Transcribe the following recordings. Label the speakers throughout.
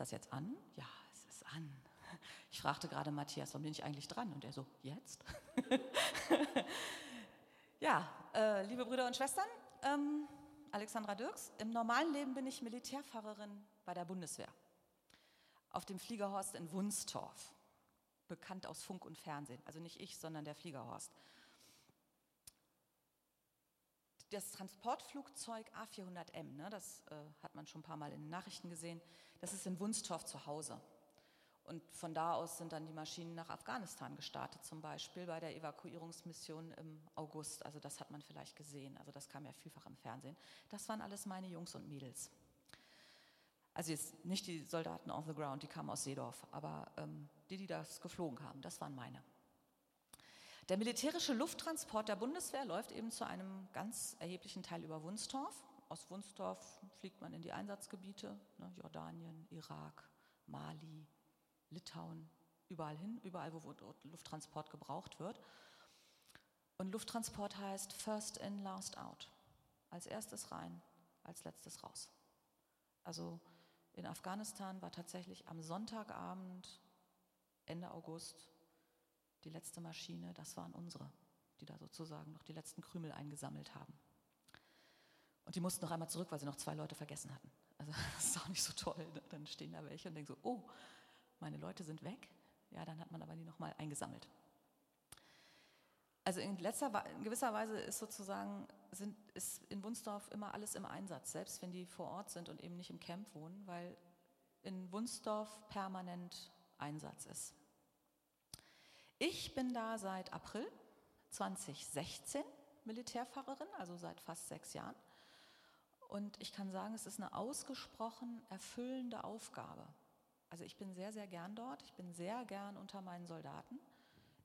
Speaker 1: Ist das jetzt an? Ja, es ist an. Ich fragte gerade Matthias, wann bin ich eigentlich dran? Und er so, jetzt? ja, äh, liebe Brüder und Schwestern, ähm, Alexandra Dirks, im normalen Leben bin ich Militärfahrerin bei der Bundeswehr. Auf dem Fliegerhorst in Wunstorf, bekannt aus Funk und Fernsehen. Also nicht ich, sondern der Fliegerhorst. Das Transportflugzeug A400M, ne, das äh, hat man schon ein paar Mal in den Nachrichten gesehen, das ist in Wunstorf zu Hause. Und von da aus sind dann die Maschinen nach Afghanistan gestartet, zum Beispiel bei der Evakuierungsmission im August. Also das hat man vielleicht gesehen. Also das kam ja vielfach im Fernsehen. Das waren alles meine Jungs und Mädels. Also jetzt nicht die Soldaten on the ground, die kamen aus Seedorf, aber ähm, die, die das geflogen haben, das waren meine. Der militärische Lufttransport der Bundeswehr läuft eben zu einem ganz erheblichen Teil über Wunstorf. Aus Wunstorf fliegt man in die Einsatzgebiete, ne, Jordanien, Irak, Mali, Litauen, überall hin, überall, wo Lufttransport gebraucht wird. Und Lufttransport heißt First in, Last out. Als erstes rein, als letztes raus. Also in Afghanistan war tatsächlich am Sonntagabend, Ende August, die letzte Maschine, das waren unsere, die da sozusagen noch die letzten Krümel eingesammelt haben. Und die mussten noch einmal zurück, weil sie noch zwei Leute vergessen hatten. Also das ist auch nicht so toll. Ne? Dann stehen da welche und denken so, oh, meine Leute sind weg. Ja, dann hat man aber die nochmal eingesammelt. Also in, letzter, in gewisser Weise ist sozusagen sind, ist in Wunsdorf immer alles im Einsatz, selbst wenn die vor Ort sind und eben nicht im Camp wohnen, weil in Wunsdorf permanent Einsatz ist. Ich bin da seit April 2016 Militärfahrerin, also seit fast sechs Jahren. Und ich kann sagen, es ist eine ausgesprochen erfüllende Aufgabe. Also ich bin sehr, sehr gern dort. Ich bin sehr gern unter meinen Soldaten.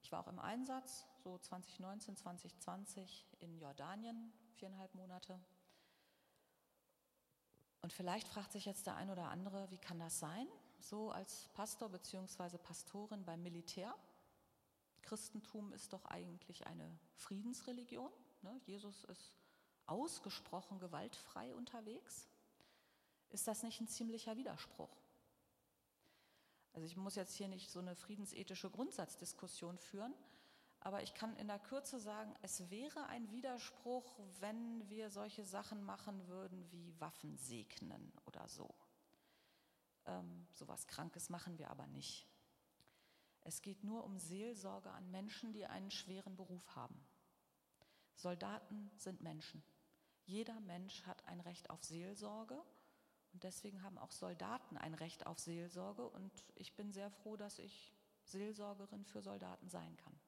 Speaker 1: Ich war auch im Einsatz, so 2019, 2020 in Jordanien, viereinhalb Monate. Und vielleicht fragt sich jetzt der ein oder andere, wie kann das sein? So als Pastor bzw. Pastorin beim Militär. Christentum ist doch eigentlich eine Friedensreligion. Ne? Jesus ist ausgesprochen gewaltfrei unterwegs. Ist das nicht ein ziemlicher Widerspruch? Also ich muss jetzt hier nicht so eine friedensethische Grundsatzdiskussion führen, aber ich kann in der Kürze sagen, es wäre ein Widerspruch, wenn wir solche Sachen machen würden wie Waffen segnen oder so. Ähm, sowas Krankes machen wir aber nicht. Es geht nur um Seelsorge an Menschen, die einen schweren Beruf haben. Soldaten sind Menschen. Jeder Mensch hat ein Recht auf Seelsorge und deswegen haben auch Soldaten ein Recht auf Seelsorge. Und ich bin sehr froh, dass ich Seelsorgerin für Soldaten sein kann.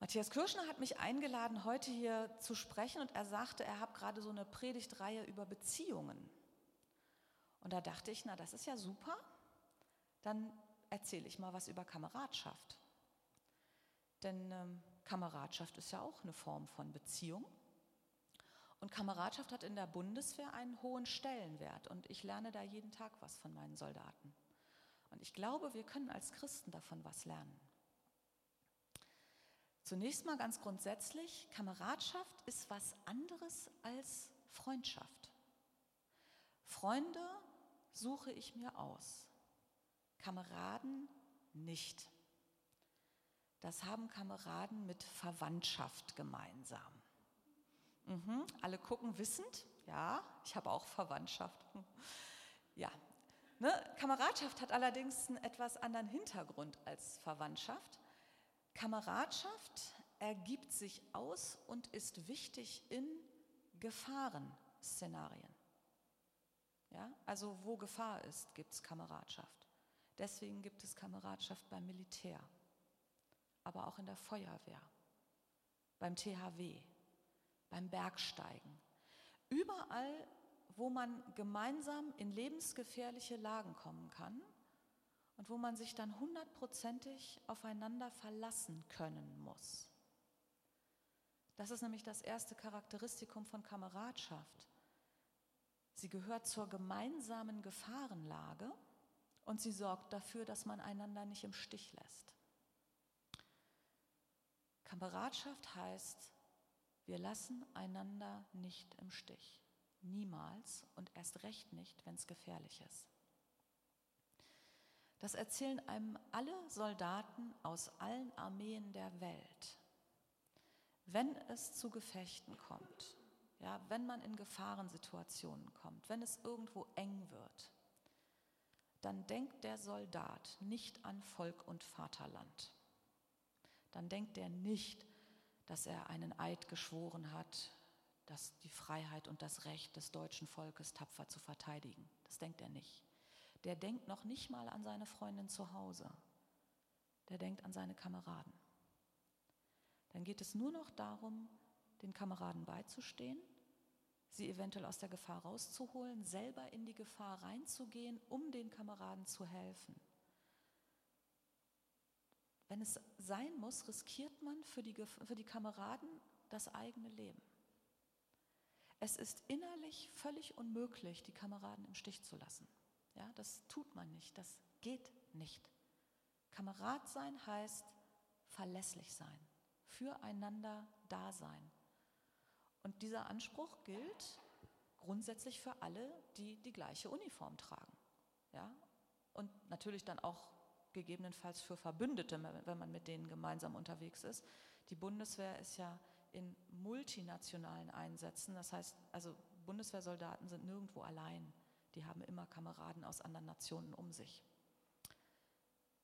Speaker 1: Matthias Kirschner hat mich eingeladen, heute hier zu sprechen. Und er sagte, er hat gerade so eine Predigtreihe über Beziehungen. Und da dachte ich, na, das ist ja super. Dann erzähle ich mal was über Kameradschaft. Denn ähm, Kameradschaft ist ja auch eine Form von Beziehung. Und Kameradschaft hat in der Bundeswehr einen hohen Stellenwert und ich lerne da jeden Tag was von meinen Soldaten. Und ich glaube, wir können als Christen davon was lernen. Zunächst mal ganz grundsätzlich, Kameradschaft ist was anderes als Freundschaft. Freunde suche ich mir aus, Kameraden nicht. Das haben Kameraden mit Verwandtschaft gemeinsam. Mhm, alle gucken wissend. Ja, ich habe auch Verwandtschaft. Ja, ne? Kameradschaft hat allerdings einen etwas anderen Hintergrund als Verwandtschaft. Kameradschaft ergibt sich aus und ist wichtig in Gefahrenszenarien. Ja, also wo Gefahr ist, gibt es Kameradschaft. Deswegen gibt es Kameradschaft beim Militär, aber auch in der Feuerwehr, beim THW, beim Bergsteigen. Überall, wo man gemeinsam in lebensgefährliche Lagen kommen kann und wo man sich dann hundertprozentig aufeinander verlassen können muss. Das ist nämlich das erste Charakteristikum von Kameradschaft. Sie gehört zur gemeinsamen Gefahrenlage und sie sorgt dafür, dass man einander nicht im Stich lässt. Kameradschaft heißt, wir lassen einander nicht im Stich. Niemals und erst recht nicht, wenn es gefährlich ist. Das erzählen einem alle Soldaten aus allen Armeen der Welt. Wenn es zu Gefechten kommt, ja, wenn man in Gefahrensituationen kommt, wenn es irgendwo eng wird, dann denkt der Soldat nicht an Volk und Vaterland. Dann denkt er nicht, dass er einen Eid geschworen hat, dass die Freiheit und das Recht des deutschen Volkes tapfer zu verteidigen. Das denkt er nicht. Der denkt noch nicht mal an seine Freundin zu Hause. Der denkt an seine Kameraden. Dann geht es nur noch darum, den Kameraden beizustehen, sie eventuell aus der Gefahr rauszuholen, selber in die Gefahr reinzugehen, um den Kameraden zu helfen. Wenn es sein muss, riskiert man für die, für die Kameraden das eigene Leben. Es ist innerlich völlig unmöglich, die Kameraden im Stich zu lassen. Ja, das tut man nicht, das geht nicht. Kamerad sein heißt verlässlich sein, füreinander da sein. Und dieser Anspruch gilt grundsätzlich für alle, die die gleiche Uniform tragen. Ja? Und natürlich dann auch gegebenenfalls für Verbündete, wenn man mit denen gemeinsam unterwegs ist. Die Bundeswehr ist ja in multinationalen Einsätzen, das heißt, also Bundeswehrsoldaten sind nirgendwo allein die haben immer Kameraden aus anderen Nationen um sich.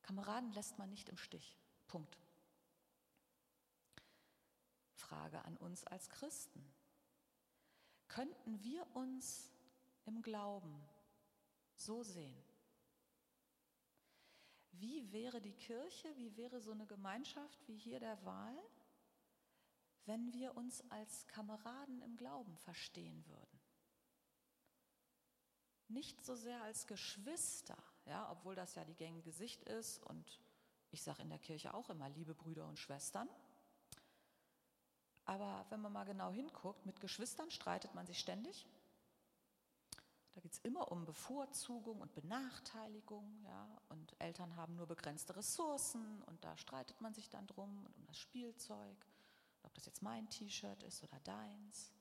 Speaker 1: Kameraden lässt man nicht im Stich. Punkt. Frage an uns als Christen. Könnten wir uns im Glauben so sehen? Wie wäre die Kirche, wie wäre so eine Gemeinschaft wie hier der Wahl, wenn wir uns als Kameraden im Glauben verstehen würden? nicht so sehr als Geschwister, ja, obwohl das ja die gängige Sicht ist und ich sage in der Kirche auch immer liebe Brüder und Schwestern. Aber wenn man mal genau hinguckt, mit Geschwistern streitet man sich ständig. Da geht es immer um Bevorzugung und Benachteiligung, ja, und Eltern haben nur begrenzte Ressourcen und da streitet man sich dann drum und um das Spielzeug, ob das jetzt mein T-Shirt ist oder deins.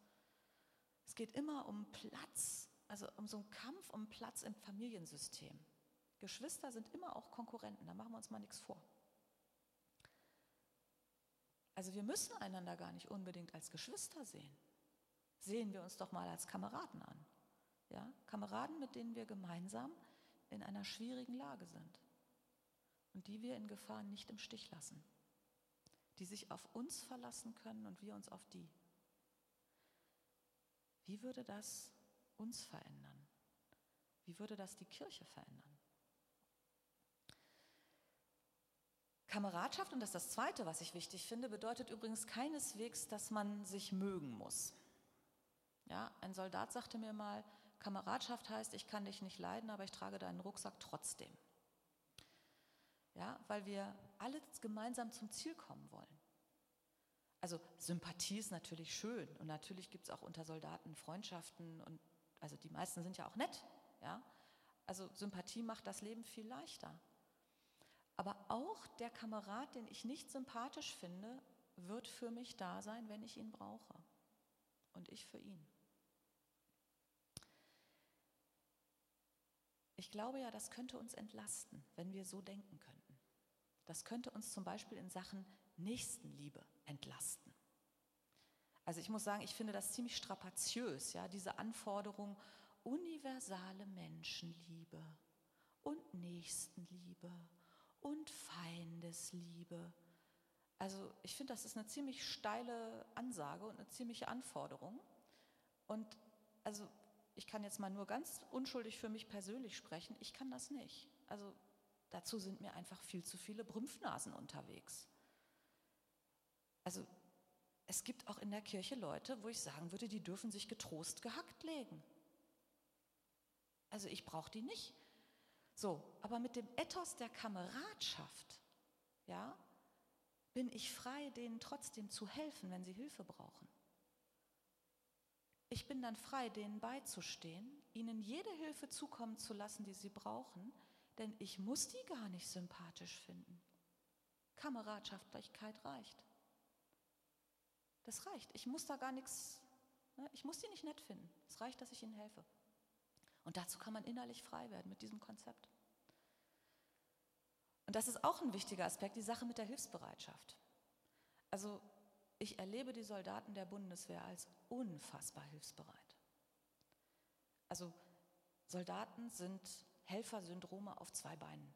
Speaker 1: Es geht immer um Platz also um so einen Kampf um Platz im Familiensystem. Geschwister sind immer auch Konkurrenten, da machen wir uns mal nichts vor. Also wir müssen einander gar nicht unbedingt als Geschwister sehen. Sehen wir uns doch mal als Kameraden an. Ja? Kameraden, mit denen wir gemeinsam in einer schwierigen Lage sind und die wir in Gefahren nicht im Stich lassen, die sich auf uns verlassen können und wir uns auf die. Wie würde das uns verändern? Wie würde das die Kirche verändern? Kameradschaft, und das ist das Zweite, was ich wichtig finde, bedeutet übrigens keineswegs, dass man sich mögen muss. Ja, ein Soldat sagte mir mal, Kameradschaft heißt, ich kann dich nicht leiden, aber ich trage deinen Rucksack trotzdem. Ja, weil wir alle gemeinsam zum Ziel kommen wollen. Also Sympathie ist natürlich schön und natürlich gibt es auch unter Soldaten Freundschaften und also die meisten sind ja auch nett, ja. Also Sympathie macht das Leben viel leichter. Aber auch der Kamerad, den ich nicht sympathisch finde, wird für mich da sein, wenn ich ihn brauche. Und ich für ihn. Ich glaube ja, das könnte uns entlasten, wenn wir so denken könnten. Das könnte uns zum Beispiel in Sachen Nächstenliebe entlasten. Also ich muss sagen, ich finde das ziemlich strapaziös, ja, diese Anforderung universale Menschenliebe und Nächstenliebe und Feindesliebe. Also ich finde, das ist eine ziemlich steile Ansage und eine ziemliche Anforderung. Und also ich kann jetzt mal nur ganz unschuldig für mich persönlich sprechen, ich kann das nicht. Also dazu sind mir einfach viel zu viele Brümpfnasen unterwegs. Also es gibt auch in der Kirche Leute, wo ich sagen würde, die dürfen sich getrost gehackt legen. Also ich brauche die nicht. So, aber mit dem Ethos der Kameradschaft, ja, bin ich frei, denen trotzdem zu helfen, wenn sie Hilfe brauchen. Ich bin dann frei, denen beizustehen, ihnen jede Hilfe zukommen zu lassen, die sie brauchen, denn ich muss die gar nicht sympathisch finden. Kameradschaftlichkeit reicht. Das reicht. Ich muss da gar nichts Ne? Ich muss die nicht nett finden. Es reicht, dass ich ihnen helfe. Und dazu kann man innerlich frei werden mit diesem Konzept. Und das ist auch ein wichtiger Aspekt, die Sache mit der Hilfsbereitschaft. Also ich erlebe die Soldaten der Bundeswehr als unfassbar hilfsbereit. Also Soldaten sind Helfersyndrome auf zwei Beinen.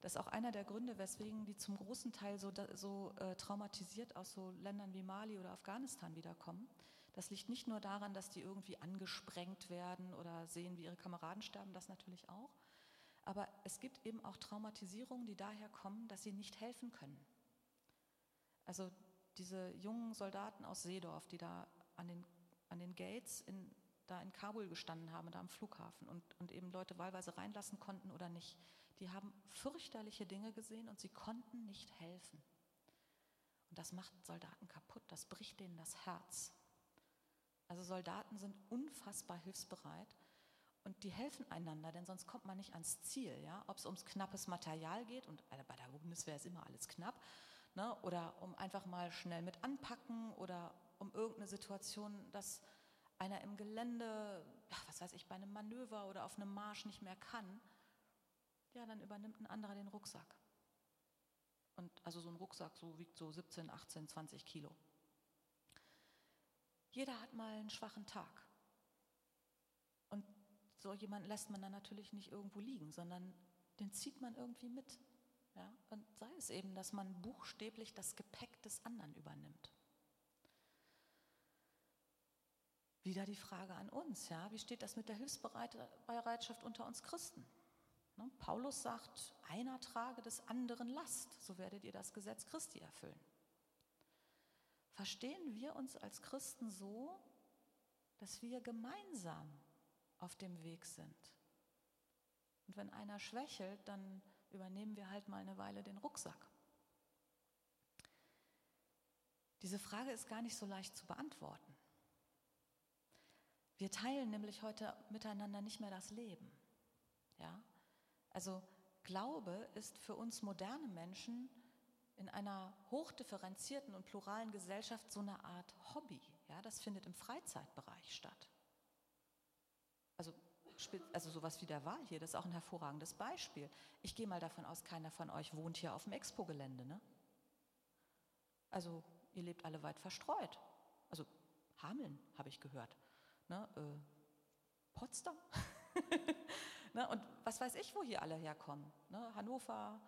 Speaker 1: Das ist auch einer der Gründe, weswegen die zum großen Teil so, so äh, traumatisiert aus so Ländern wie Mali oder Afghanistan wiederkommen. Das liegt nicht nur daran, dass die irgendwie angesprengt werden oder sehen, wie ihre Kameraden sterben, das natürlich auch. Aber es gibt eben auch Traumatisierungen, die daher kommen, dass sie nicht helfen können. Also diese jungen Soldaten aus Seedorf, die da an den, an den Gates in, da in Kabul gestanden haben, da am Flughafen und, und eben Leute wahlweise reinlassen konnten oder nicht, die haben fürchterliche Dinge gesehen und sie konnten nicht helfen. Und das macht Soldaten kaputt, das bricht denen das Herz. Also Soldaten sind unfassbar hilfsbereit und die helfen einander, denn sonst kommt man nicht ans Ziel. Ja? Ob es ums knappes Material geht, und äh, bei der Bundeswehr ist immer alles knapp, ne? oder um einfach mal schnell mit anpacken oder um irgendeine Situation, dass einer im Gelände, was weiß ich, bei einem Manöver oder auf einem Marsch nicht mehr kann, ja, dann übernimmt ein anderer den Rucksack. Und also so ein Rucksack so wiegt so 17, 18, 20 Kilo. Jeder hat mal einen schwachen Tag. Und so jemanden lässt man dann natürlich nicht irgendwo liegen, sondern den zieht man irgendwie mit. Ja? Und sei es eben, dass man buchstäblich das Gepäck des anderen übernimmt. Wieder die Frage an uns, ja, wie steht das mit der Hilfsbereitschaft unter uns Christen? Ne? Paulus sagt, einer trage des anderen Last, so werdet ihr das Gesetz Christi erfüllen. Verstehen wir uns als Christen so, dass wir gemeinsam auf dem Weg sind? Und wenn einer schwächelt, dann übernehmen wir halt mal eine Weile den Rucksack. Diese Frage ist gar nicht so leicht zu beantworten. Wir teilen nämlich heute miteinander nicht mehr das Leben. Ja? Also Glaube ist für uns moderne Menschen in einer hochdifferenzierten und pluralen Gesellschaft so eine Art Hobby. Ja, das findet im Freizeitbereich statt. Also, also sowas wie der Wahl hier, das ist auch ein hervorragendes Beispiel. Ich gehe mal davon aus, keiner von euch wohnt hier auf dem Expo-Gelände. Ne? Also ihr lebt alle weit verstreut. Also Hameln habe ich gehört. Ne? Äh, Potsdam. Ne? Und was weiß ich, wo hier alle herkommen. Ne? Hannover,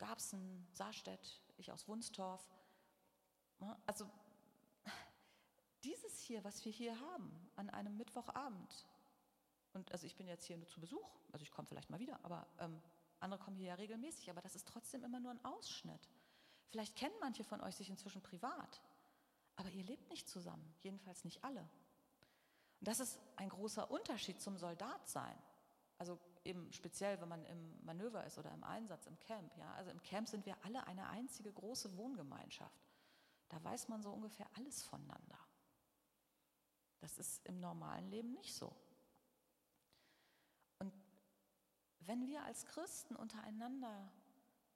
Speaker 1: Garbsen, Saarstedt, ich aus Wunstorf. Ne? Also dieses hier, was wir hier haben an einem Mittwochabend, und also ich bin jetzt hier nur zu Besuch, also ich komme vielleicht mal wieder, aber ähm, andere kommen hier ja regelmäßig, aber das ist trotzdem immer nur ein Ausschnitt. Vielleicht kennen manche von euch sich inzwischen privat, aber ihr lebt nicht zusammen, jedenfalls nicht alle. Und das ist ein großer Unterschied zum Soldatsein. Also eben speziell, wenn man im Manöver ist oder im Einsatz, im Camp. Ja? Also im Camp sind wir alle eine einzige große Wohngemeinschaft. Da weiß man so ungefähr alles voneinander. Das ist im normalen Leben nicht so. Und wenn wir als Christen untereinander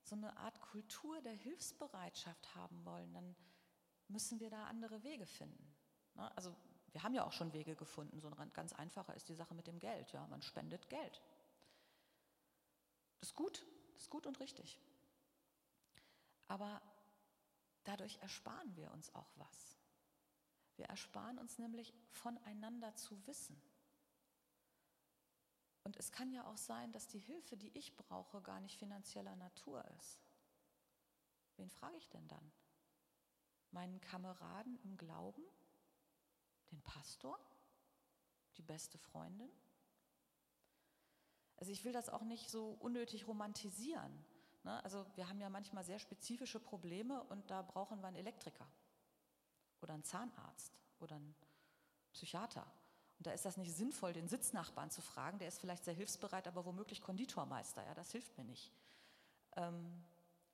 Speaker 1: so eine Art Kultur der Hilfsbereitschaft haben wollen, dann müssen wir da andere Wege finden. Ne? Also wir haben ja auch schon Wege gefunden. So ein ganz einfacher ist die Sache mit dem Geld. Ja, man spendet Geld. Das ist gut, ist gut und richtig. Aber dadurch ersparen wir uns auch was. Wir ersparen uns nämlich voneinander zu wissen. Und es kann ja auch sein, dass die Hilfe, die ich brauche, gar nicht finanzieller Natur ist. Wen frage ich denn dann? Meinen Kameraden im Glauben? Den Pastor? Die beste Freundin? Also ich will das auch nicht so unnötig romantisieren. Ne? Also wir haben ja manchmal sehr spezifische Probleme und da brauchen wir einen Elektriker oder einen Zahnarzt oder einen Psychiater. Und da ist das nicht sinnvoll, den Sitznachbarn zu fragen. Der ist vielleicht sehr hilfsbereit, aber womöglich Konditormeister. Ja, das hilft mir nicht. Ähm,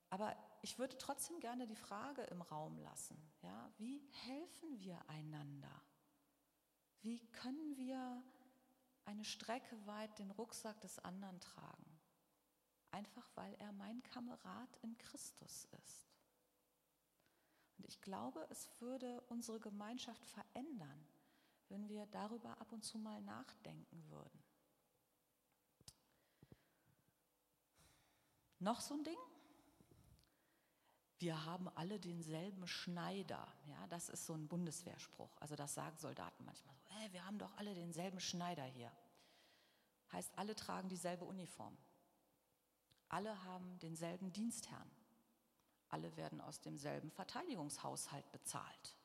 Speaker 1: aber ich würde trotzdem gerne die Frage im Raum lassen. Ja, wie helfen wir einander? Wie können wir eine Strecke weit den Rucksack des anderen tragen? Einfach weil er mein Kamerad in Christus ist. Und ich glaube, es würde unsere Gemeinschaft verändern, wenn wir darüber ab und zu mal nachdenken würden. Noch so ein Ding? Wir haben alle denselben Schneider. Ja, das ist so ein Bundeswehrspruch. Also das sagen Soldaten manchmal so. Hey, wir haben doch alle denselben Schneider hier. Heißt, alle tragen dieselbe Uniform. Alle haben denselben Dienstherrn. Alle werden aus demselben Verteidigungshaushalt bezahlt.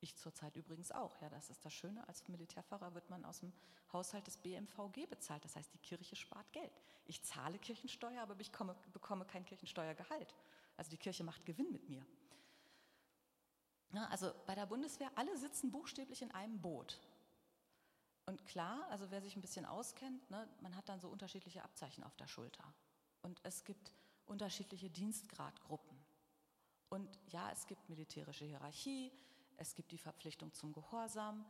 Speaker 1: Ich zurzeit übrigens auch. Ja, das ist das Schöne. Als Militärfahrer wird man aus dem Haushalt des BMVG bezahlt. Das heißt, die Kirche spart Geld. Ich zahle Kirchensteuer, aber ich komme, bekomme kein Kirchensteuergehalt. Also die Kirche macht Gewinn mit mir. Ja, also bei der Bundeswehr, alle sitzen buchstäblich in einem Boot. Und klar, also wer sich ein bisschen auskennt, ne, man hat dann so unterschiedliche Abzeichen auf der Schulter. Und es gibt unterschiedliche Dienstgradgruppen. Und ja, es gibt militärische Hierarchie, es gibt die Verpflichtung zum Gehorsam.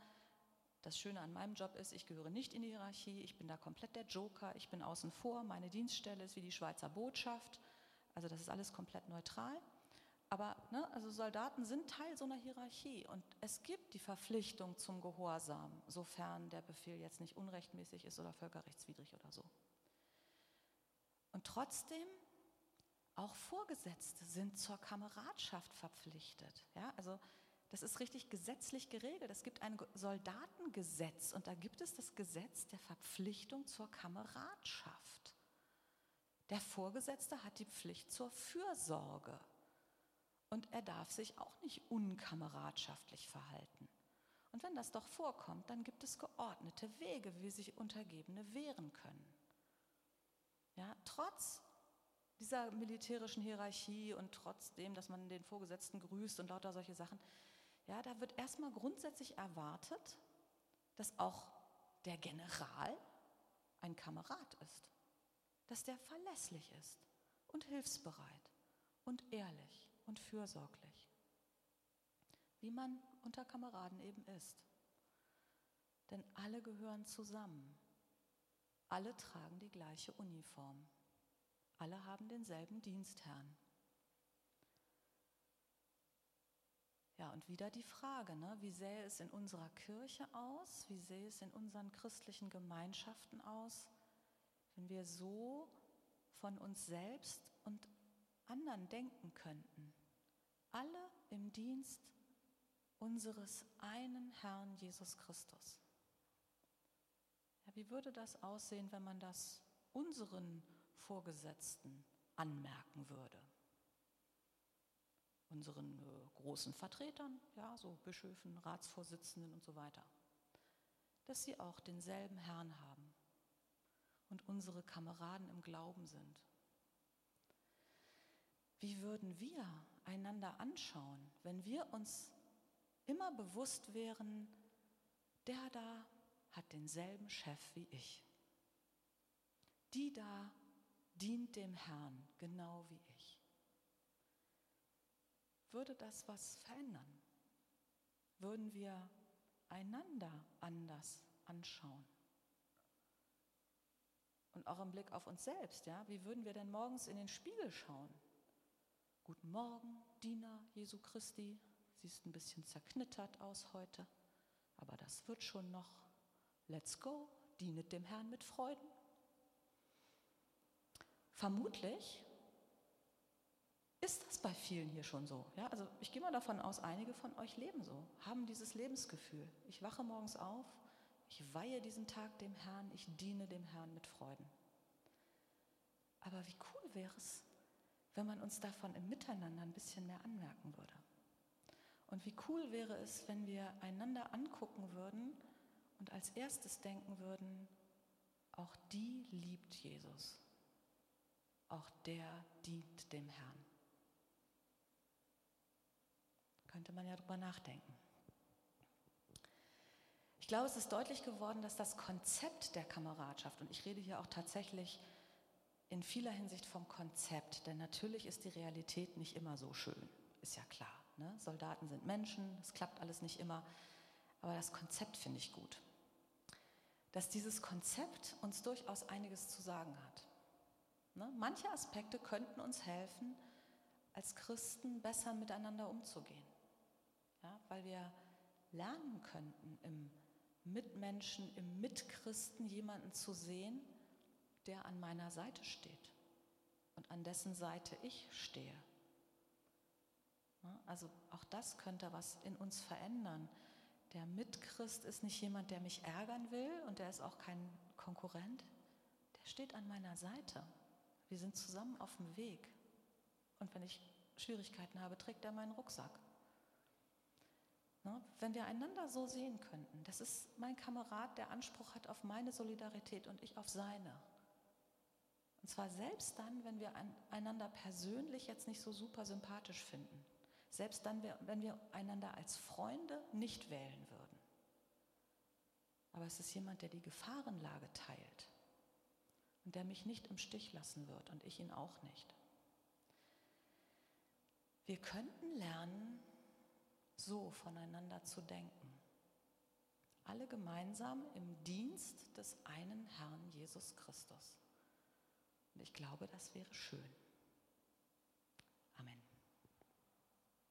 Speaker 1: Das Schöne an meinem Job ist, ich gehöre nicht in die Hierarchie, ich bin da komplett der Joker, ich bin außen vor, meine Dienststelle ist wie die Schweizer Botschaft, also das ist alles komplett neutral. Aber ne, also Soldaten sind Teil so einer Hierarchie und es gibt die Verpflichtung zum Gehorsam, sofern der Befehl jetzt nicht unrechtmäßig ist oder völkerrechtswidrig oder so. Und trotzdem, auch Vorgesetzte sind zur Kameradschaft verpflichtet. Ja, also das ist richtig gesetzlich geregelt. Es gibt ein Soldatengesetz und da gibt es das Gesetz der Verpflichtung zur Kameradschaft. Der Vorgesetzte hat die Pflicht zur Fürsorge und er darf sich auch nicht unkameradschaftlich verhalten. Und wenn das doch vorkommt, dann gibt es geordnete Wege, wie sich Untergebene wehren können. Ja, trotz dieser militärischen Hierarchie und trotzdem, dass man den Vorgesetzten grüßt und lauter solche Sachen, ja, da wird erstmal grundsätzlich erwartet, dass auch der General ein Kamerad ist, dass der verlässlich ist und hilfsbereit und ehrlich und fürsorglich, wie man unter Kameraden eben ist. Denn alle gehören zusammen, alle tragen die gleiche Uniform, alle haben denselben Dienstherrn. Ja, und wieder die Frage, ne, wie sähe es in unserer Kirche aus, wie sähe es in unseren christlichen Gemeinschaften aus, wenn wir so von uns selbst und anderen denken könnten. Alle im Dienst unseres einen Herrn Jesus Christus. Ja, wie würde das aussehen, wenn man das unseren Vorgesetzten anmerken würde? unseren äh, großen Vertretern, ja, so Bischöfen, Ratsvorsitzenden und so weiter, dass sie auch denselben Herrn haben und unsere Kameraden im Glauben sind. Wie würden wir einander anschauen, wenn wir uns immer bewusst wären, der da hat denselben Chef wie ich. Die da dient dem Herrn genau wie ich würde das was verändern? Würden wir einander anders anschauen? Auch im Blick auf uns selbst, ja, wie würden wir denn morgens in den Spiegel schauen? Guten Morgen, Diener Jesu Christi. Siehst ein bisschen zerknittert aus heute, aber das wird schon noch. Let's go, dienet dem Herrn mit Freuden. Vermutlich ist das bei vielen hier schon so. Ja, also ich gehe mal davon aus, einige von euch leben so, haben dieses Lebensgefühl. Ich wache morgens auf, ich weihe diesen Tag dem Herrn, ich diene dem Herrn mit Freuden. Aber wie cool wäre es, wenn man uns davon im Miteinander ein bisschen mehr anmerken würde. Und wie cool wäre es, wenn wir einander angucken würden und als erstes denken würden, auch die liebt Jesus. Auch der dient dem Herrn. Könnte man ja drüber nachdenken. Ich glaube, es ist deutlich geworden, dass das Konzept der Kameradschaft, und ich rede hier auch tatsächlich in vieler Hinsicht vom Konzept, denn natürlich ist die Realität nicht immer so schön, ist ja klar. Ne? Soldaten sind Menschen, es klappt alles nicht immer, aber das Konzept finde ich gut. Dass dieses Konzept uns durchaus einiges zu sagen hat. Ne? Manche Aspekte könnten uns helfen, als Christen besser miteinander umzugehen ja, weil wir lernen könnten im Mitmenschen, im Mitchristen jemanden zu sehen, der an meiner Seite steht und an dessen Seite ich stehe. Also auch das könnte was in uns verändern. Der Mitchrist ist nicht jemand, der mich ärgern will und der ist auch kein Konkurrent. Der steht an meiner Seite. Wir sind zusammen auf dem Weg. Und wenn ich Schwierigkeiten habe, trägt er meinen Rucksack. Wenn wir einander so sehen könnten, das ist mein Kamerad, der Anspruch hat auf meine Solidarität und ich auf seine. Und zwar selbst dann, wenn wir einander persönlich jetzt nicht so super sympathisch finden. Selbst dann, wenn wir einander als Freunde nicht wählen würden. Aber es ist jemand, der die Gefahrenlage teilt und der mich nicht im Stich lassen wird und ich ihn auch nicht. Wir könnten lernen, so voneinander zu denken. Alle gemeinsam im Dienst des einen Herrn Jesus Christus. Und ich glaube, das wäre schön.